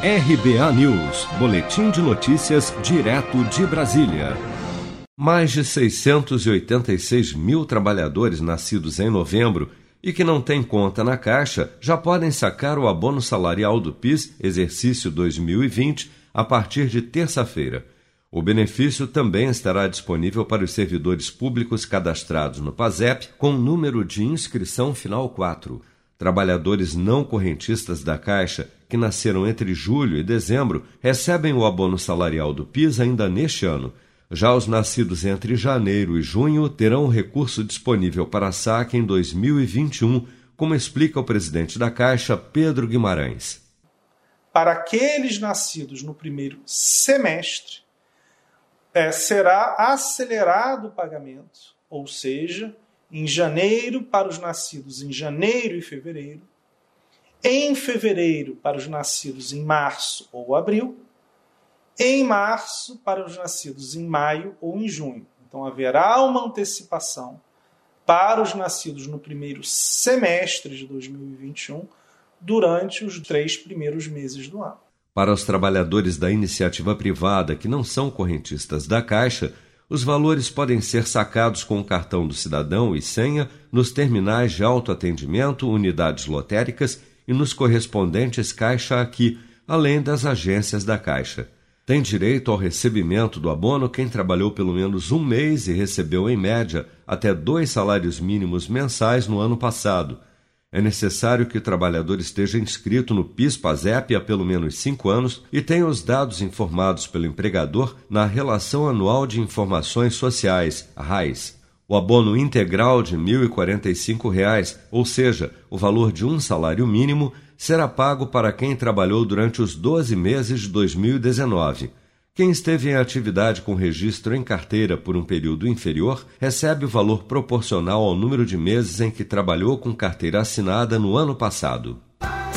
RBA News, Boletim de Notícias, direto de Brasília. Mais de 686 mil trabalhadores nascidos em novembro e que não têm conta na Caixa já podem sacar o abono salarial do PIS exercício 2020 a partir de terça-feira. O benefício também estará disponível para os servidores públicos cadastrados no PASEP com número de inscrição final 4. Trabalhadores não correntistas da Caixa que nasceram entre julho e dezembro recebem o abono salarial do PIS ainda neste ano. Já os nascidos entre janeiro e junho terão o recurso disponível para saque em 2021, como explica o presidente da Caixa, Pedro Guimarães. Para aqueles nascidos no primeiro semestre, é, será acelerado o pagamento, ou seja, em janeiro para os nascidos em janeiro e fevereiro, em fevereiro para os nascidos em março ou abril, em março para os nascidos em maio ou em junho. Então haverá uma antecipação para os nascidos no primeiro semestre de 2021 durante os três primeiros meses do ano. Para os trabalhadores da iniciativa privada que não são correntistas da Caixa, os valores podem ser sacados com o cartão do cidadão e senha nos terminais de autoatendimento, unidades lotéricas e nos correspondentes Caixa Aqui, além das agências da Caixa. Tem direito ao recebimento do abono quem trabalhou pelo menos um mês e recebeu, em média, até dois salários mínimos mensais no ano passado. É necessário que o trabalhador esteja inscrito no PIS-PASEP há pelo menos cinco anos e tenha os dados informados pelo empregador na Relação Anual de Informações Sociais, RAIS. O abono integral de R$ 1.045, ou seja, o valor de um salário mínimo, será pago para quem trabalhou durante os 12 meses de 2019. Quem esteve em atividade com registro em carteira por um período inferior recebe o valor proporcional ao número de meses em que trabalhou com carteira assinada no ano passado.